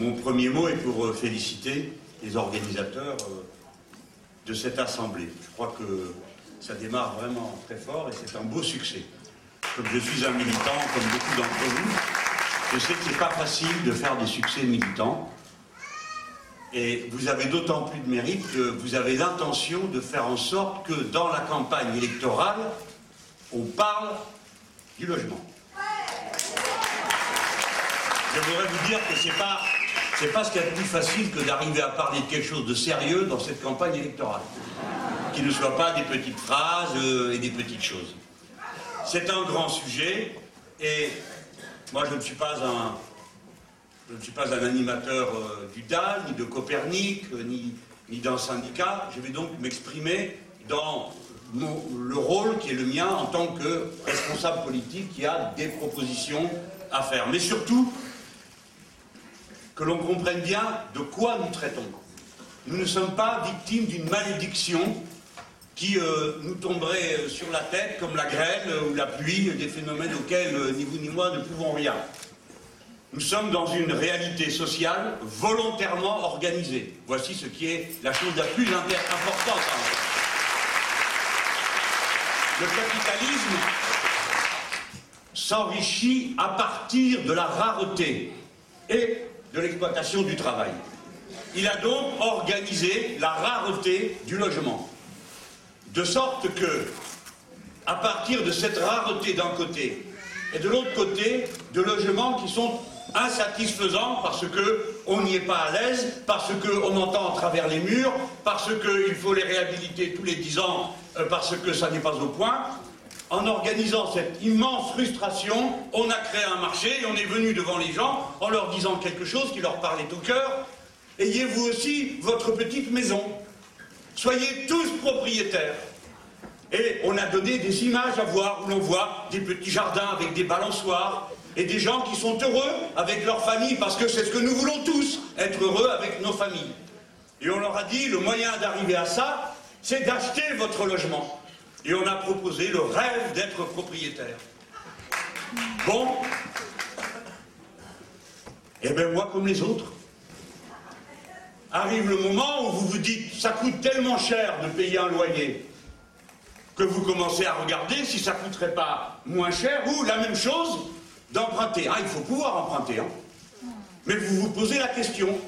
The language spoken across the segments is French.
Mon premier mot est pour euh, féliciter les organisateurs euh, de cette assemblée. Je crois que ça démarre vraiment très fort et c'est un beau succès. Comme je suis un militant, comme beaucoup d'entre vous, je sais que ce n'est pas facile de faire des succès militants. Et vous avez d'autant plus de mérite que vous avez l'intention de faire en sorte que dans la campagne électorale, on parle du logement. Je voudrais vous dire que c'est pas c'est pas ce qu'il y a de plus facile que d'arriver à parler de quelque chose de sérieux dans cette campagne électorale. Qui ne soit pas des petites phrases euh, et des petites choses. C'est un grand sujet et moi je ne suis pas un, je ne suis pas un animateur euh, du DAL, ni de Copernic, euh, ni, ni d'un syndicat. Je vais donc m'exprimer dans le rôle qui est le mien en tant que responsable politique qui a des propositions à faire. Mais surtout, que l'on comprenne bien de quoi nous traitons. Nous ne sommes pas victimes d'une malédiction qui euh, nous tomberait sur la tête comme la grêle ou la pluie, des phénomènes auxquels euh, ni vous ni moi ne pouvons rien. Nous sommes dans une réalité sociale volontairement organisée. Voici ce qui est la chose la plus importante. Le capitalisme s'enrichit à partir de la rareté et de l'exploitation du travail. Il a donc organisé la rareté du logement. De sorte que, à partir de cette rareté d'un côté, et de l'autre côté, de logements qui sont insatisfaisants parce qu'on n'y est pas à l'aise, parce qu'on entend à travers les murs, parce qu'il faut les réhabiliter tous les dix ans, euh, parce que ça n'est pas au point, en organisant cette immense frustration, on a créé un marché et on est venu devant les gens en leur disant quelque chose qui leur parlait au cœur. Ayez vous aussi votre petite maison. Soyez tous propriétaires. Et on a donné des images à voir où l'on voit des petits jardins avec des balançoires et des gens qui sont heureux avec leur famille parce que c'est ce que nous voulons tous, être heureux avec nos familles. Et on leur a dit, le moyen d'arriver à ça, c'est d'acheter votre logement et on a proposé le rêve d'être propriétaire. Bon, et eh bien moi comme les autres, arrive le moment où vous vous dites ça coûte tellement cher de payer un loyer que vous commencez à regarder si ça ne coûterait pas moins cher ou la même chose d'emprunter. Ah, il faut pouvoir emprunter, hein. mais vous vous posez la question.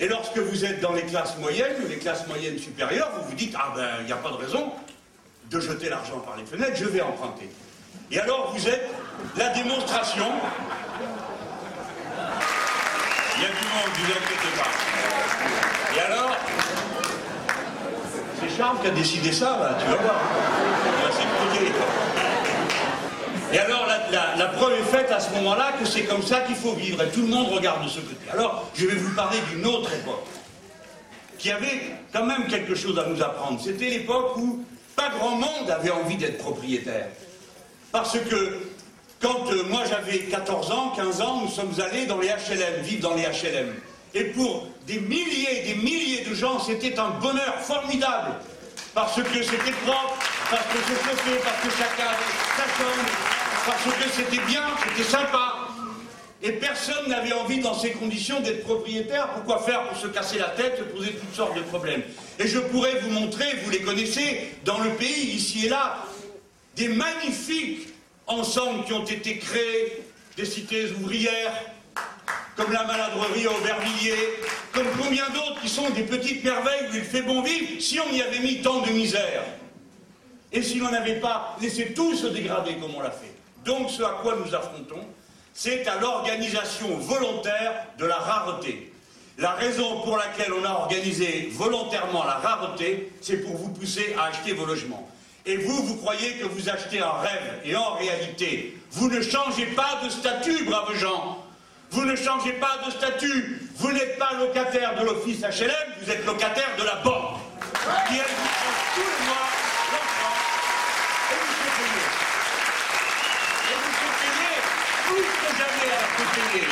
Et lorsque vous êtes dans les classes moyennes ou les classes moyennes supérieures, vous vous dites ah ben il n'y a pas de raison, de jeter l'argent par les fenêtres, je vais emprunter. Et alors vous êtes la démonstration. Il y a du monde, vous inquiétez pas. Et alors, c'est Charles qui a décidé ça, là, tu vas voir. Et alors, la, la, preuve est faite à ce moment-là que c'est comme ça qu'il faut vivre, et tout le monde regarde de ce côté. Alors, je vais vous parler d'une autre époque, qui avait quand même quelque chose à nous apprendre. C'était l'époque où pas grand monde avait envie d'être propriétaire. Parce que quand euh, moi j'avais 14 ans, 15 ans, nous sommes allés dans les HLM, vivre dans les HLM. Et pour des milliers et des milliers de gens, c'était un bonheur formidable. Parce que c'était propre, parce que c'était parce que chacun avait sa chambre, parce que c'était bien, c'était sympa. Et personne n'avait envie dans ces conditions d'être propriétaire. Pourquoi faire pour se casser la tête, se poser toutes sortes de problèmes? Et je pourrais vous montrer, vous les connaissez, dans le pays, ici et là, des magnifiques ensembles qui ont été créés, des cités ouvrières, comme la maladrerie à Aubervilliers, comme combien d'autres qui sont des petites merveilles où il fait bon vivre, si on y avait mis tant de misère. Et si l'on n'avait pas laissé tout se dégrader comme on l'a fait. Donc ce à quoi nous affrontons, c'est à l'organisation volontaire de la rareté. La raison pour laquelle on a organisé volontairement la rareté, c'est pour vous pousser à acheter vos logements. Et vous, vous croyez que vous achetez un rêve, et en réalité, vous ne changez pas de statut, braves gens. Vous ne changez pas de statut. Vous n'êtes pas locataire de l'office HLM, vous êtes locataire de la banque, plus que jamais à la télé.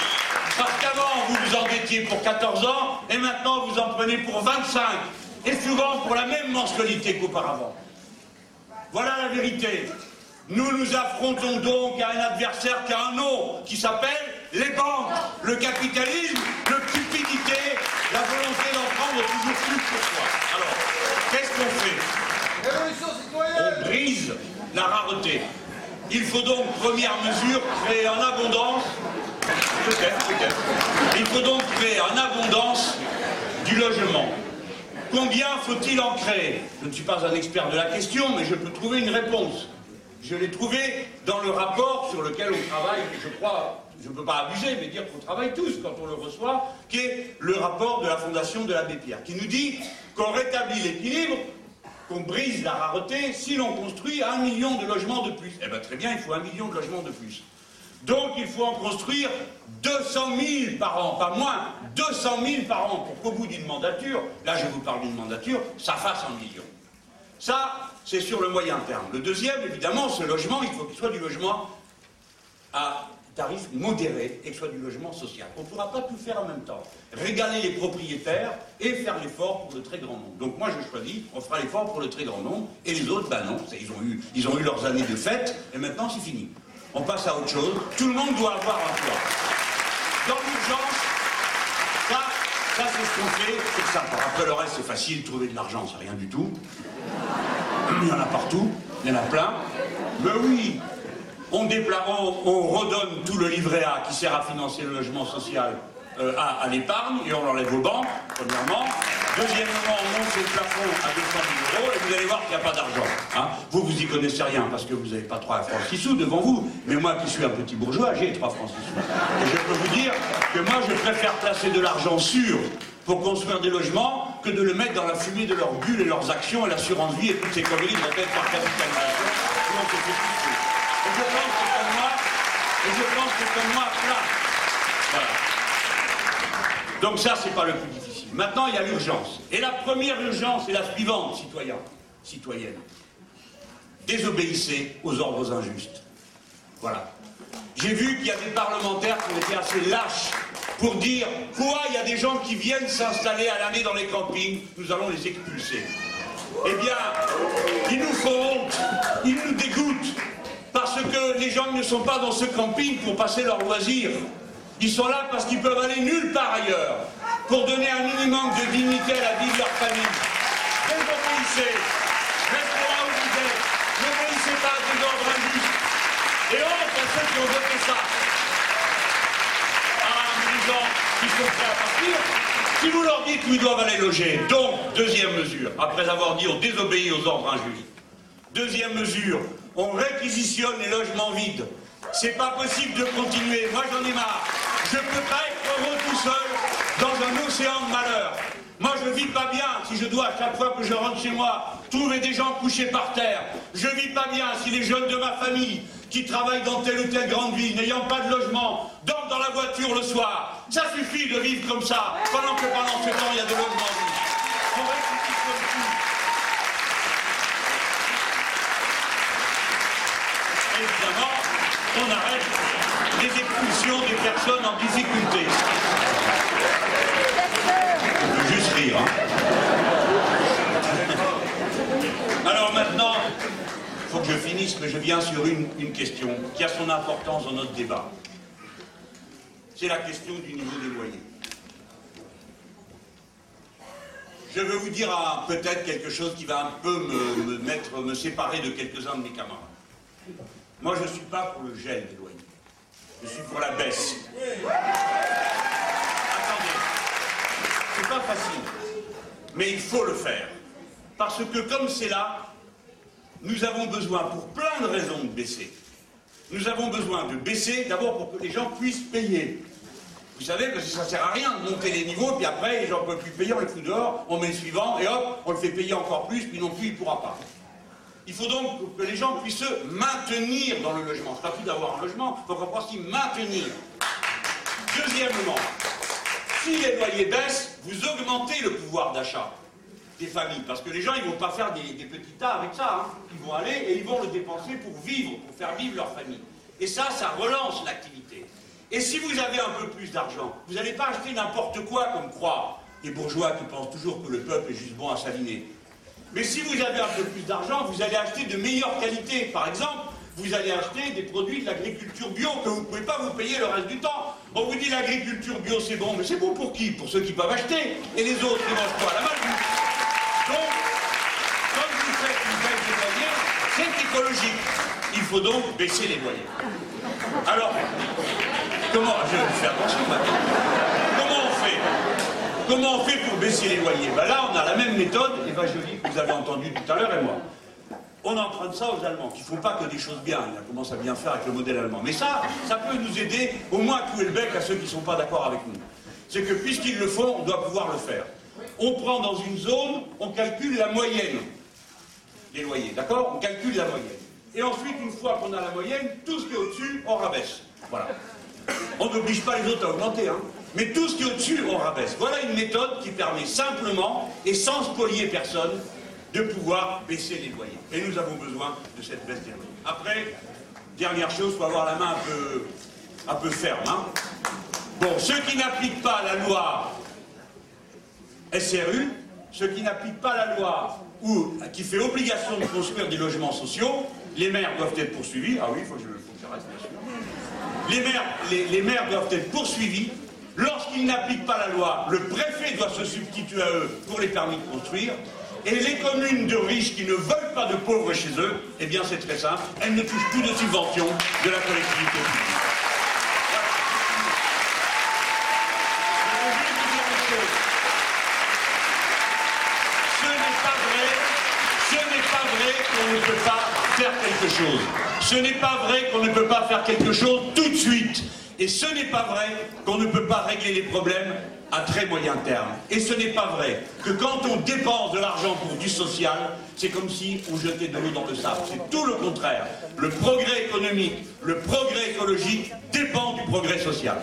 Parce qu'avant, vous vous endettiez pour 14 ans, et maintenant, vous en prenez pour 25. Et souvent, pour la même mensualité qu'auparavant. Voilà la vérité. Nous nous affrontons donc à un adversaire qui a un nom, qui s'appelle les banques, le capitalisme, le cupidité, la volonté d'en prendre toujours plus pour soi. Alors, qu'est-ce qu'on fait? Révolution citoyenne On brise la rareté. Il faut donc, première mesure, créer en abondance, il faut donc créer en abondance du logement. Combien faut-il en créer? Je ne suis pas un expert de la question, mais je peux trouver une réponse. Je l'ai trouvé dans le rapport sur lequel on travaille, je crois, je ne peux pas abuser, mais dire qu'on travaille tous quand on le reçoit, qui est le rapport de la Fondation de l'Abbé Pierre, qui nous dit qu'on rétablit l'équilibre, qu'on brise la rareté si l'on construit un million de logements de plus. Eh bien très bien, il faut un million de logements de plus. Donc il faut en construire 200 000 par an, pas moins, 200 000 par an, pour qu'au bout d'une mandature, là je vous parle d'une mandature, ça fasse un million. Ça, c'est sur le moyen terme. Le deuxième, évidemment, ce logement, il faut qu'il soit du logement à tarif modéré et que ce soit du logement social. On ne pourra pas tout faire en même temps. Régaler les propriétaires et faire l'effort pour le très grand nombre. Donc moi je choisis, on fera l'effort pour le très grand nombre, et les autres, ben non, ils ont, eu, leurs années de fête, et maintenant c'est fini. On passe à autre chose. Tout le monde doit avoir un toit. Dans l'urgence, ça, ça c'est ce qu'on fait, c'est ça. Après le reste c'est facile, trouver de l'argent, c'est rien du tout. Il y en a partout, il y en a plein. Mais oui, on, on, redonne tout le livret A qui sert à financer le logement social euh, à, l'épargne et on l'enlève aux banques, premièrement. Deuxièmement, on monte le plafond à 200 000 euros et vous allez voir qu'il n'y a pas d'argent. Hein. Vous, vous y connaissez rien parce que vous n'avez pas 3 francs 6 sous devant vous. Mais moi qui suis un petit bourgeois, j'ai 3 francs 6 sous. Et je peux vous dire que moi, je préfère placer de l'argent sûr pour construire des logements que de le mettre dans la fumée de leurs bulles et leurs actions et l'assurance vie et toutes ces conneries de la par capitalisation. Je pense que comme moi, et je pense que comme moi, là. Voilà. Donc ça, c'est pas le plus difficile. Maintenant, il y a l'urgence. Et la première urgence est la suivante, citoyens, citoyennes. Désobéissez aux ordres injustes. Voilà. J'ai vu qu'il y a des parlementaires qui ont été assez lâches pour dire quoi il y a des gens qui viennent s'installer à l'année dans les campings, nous allons les expulser. Eh bien, ils nous font honte, ils nous dégoûtent, les gens ne sont pas dans ce camping pour passer leur loisir. Ils sont là parce qu'ils peuvent aller nulle part ailleurs, pour donner un minimum de dignité à la vie de leur famille. Vous êtes, n'obéissez pas à des ordres injustes. Et honte à ceux qui ont voté ça. Ah, les gens qui sont prêts à partir, si vous leur dites où ils doivent aller loger, donc, deuxième mesure, après avoir dit on désobéit aux ordres injustes, deuxième mesure, on réquisitionne les logements vides. C'est pas possible de continuer. Moi, j'en ai marre. Je peux pas être heureux tout seul dans un océan de malheur. Moi, je vis pas bien si je dois, à chaque fois que je rentre chez moi, trouver des gens couchés par terre. Je vis pas bien si les jeunes de ma famille, qui travaillent dans telle ou telle grande ville, n'ayant pas de logement, dorment dans la voiture le soir. Ça suffit de vivre comme ça, pendant que pendant ce temps, il y a des logements vides. évidemment, on arrête les expulsions des personnes en difficulté. Juste rire. Hein. Alors maintenant, il faut que je finisse, mais je viens sur une, question qui a son importance dans notre débat. C'est la question du niveau des loyers. Je veux vous dire peut-être quelque chose qui va un peu me, mettre, me séparer de quelques-uns de mes camarades. Moi, je ne suis pas pour le gel des loyers. Je suis pour la baisse. Attendez, c'est pas facile, mais il faut le faire. Parce que comme c'est là, nous avons besoin, pour plein de raisons, de baisser. Nous avons besoin de baisser, d'abord pour que les gens puissent payer. Vous savez, parce que ça ne sert à rien de monter les niveaux, puis après, les gens ne peuvent plus payer, on les fout dehors, on met le suivant, et hop, on le fait payer encore plus, puis non plus, il ne pourra pas. Il faut donc que les gens puissent se maintenir dans le logement. Ce n'est pas tout d'avoir un logement, il faut qu'on s'y maintenir. Deuxièmement, si les loyers baissent, vous augmentez le pouvoir d'achat des familles. Parce que les gens, ils ne vont pas faire des, petits tas avec ça. Hein. Ils vont aller et ils vont le dépenser pour vivre, pour faire vivre leur famille. Et ça, ça relance l'activité. Et si vous avez un peu plus d'argent, vous n'allez pas acheter n'importe quoi comme croire les bourgeois qui pensent toujours que le peuple est juste bon à saliner. Mais si vous avez un peu plus d'argent, vous allez acheter de meilleure qualité. Par exemple, vous allez acheter des produits de l'agriculture bio que vous ne pouvez pas vous payer le reste du temps. On vous dit l'agriculture bio c'est bon, mais c'est bon pour qui? Pour ceux qui peuvent acheter. Et les autres, ils mangent quoi La malbouffe. Donc, comme vous faites une baisse des loyers, c'est écologique. Il faut donc baisser les loyers. Alors, comment, je vais faire attention fait Comment on fait pour baisser les loyers? Ben Là, on a la même méthode, Eva Jolie, que vous avez entendu tout à l'heure, et moi. On emprunte ça aux Allemands, qui ne font pas que des choses bien, ils commencent à bien faire avec le modèle allemand. Mais ça, ça peut nous aider au moins à clouer le bec à ceux qui ne sont pas d'accord avec nous. C'est que puisqu'ils le font, on doit pouvoir le faire. On prend dans une zone, on calcule la moyenne des loyers, d'accord? On calcule la moyenne. Et ensuite, une fois qu'on a la moyenne, tout ce qui est au-dessus, on rabaisse. Voilà. On n'oblige pas les autres à augmenter, hein. Mais tout ce qui est au-dessus, on rabaisse. Voilà une méthode qui permet simplement, et sans spolier personne, de pouvoir baisser les loyers. Et nous avons besoin de cette baisse des loyers. Après, dernière chose, il faut avoir la main un peu, un peu ferme. Hein. Bon, ceux qui n'appliquent pas la loi SRU, ceux qui n'appliquent pas la loi ou qui fait obligation de construire des logements sociaux, les maires doivent être poursuivis. Ah oui, il faut que je, que bien sûr. Les maires, les maires doivent être poursuivis. N'appliquent pas la loi, le préfet doit se substituer à eux pour les permis de construire. Et les communes de riches qui ne veulent pas de pauvres chez eux, eh bien c'est très simple, elles ne touchent plus de subventions de la collectivité publique. Ce n'est pas vrai qu'on ne peut pas faire quelque chose. Ce n'est pas vrai qu'on ne peut pas faire quelque chose tout de suite. Et ce n'est pas vrai qu'on ne peut pas régler les problèmes à très moyen terme. Et ce n'est pas vrai que quand on dépense de l'argent pour du social, c'est comme si on jetait de l'eau dans le sable. C'est tout le contraire. Le progrès économique, le progrès écologique dépend du progrès social.